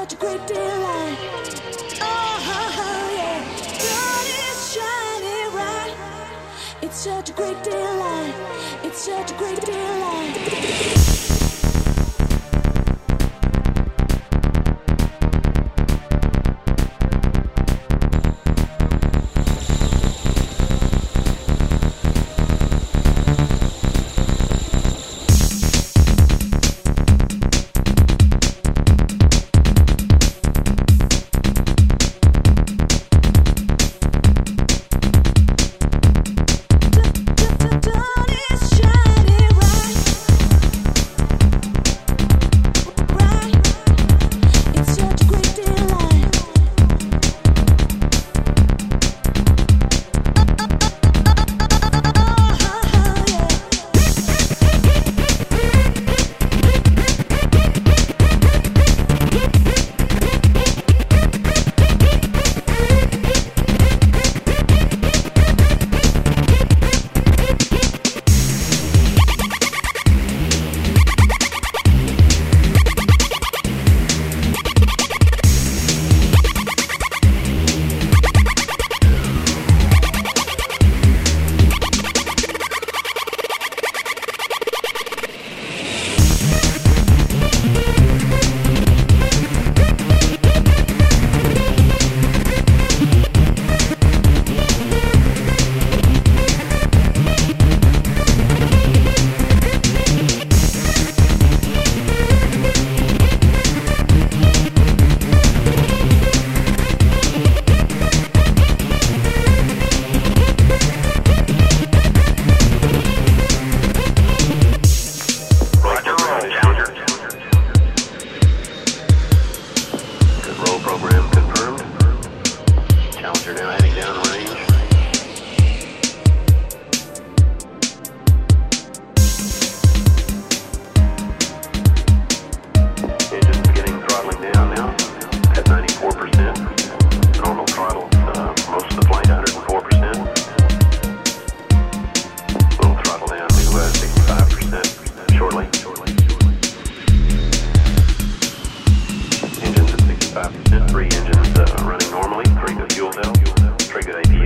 such a great delight. Oh, yeah. God is shining bright. It's such a great delight. It's such a great delight.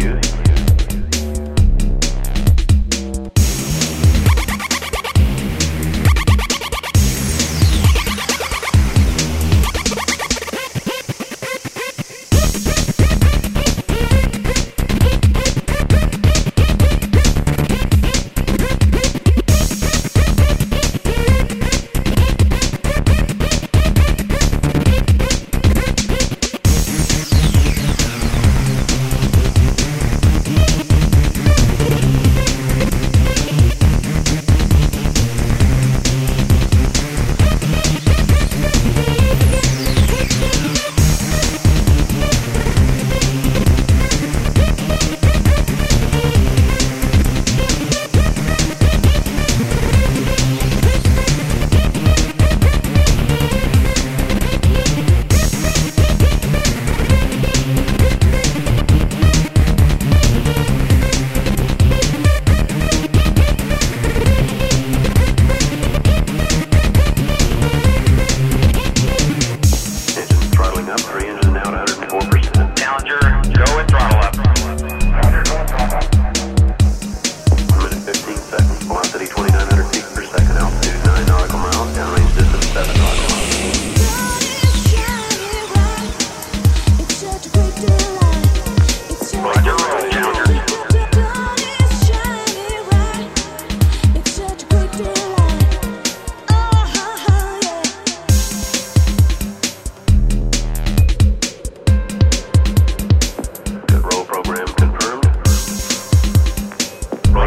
you.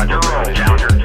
Underworld.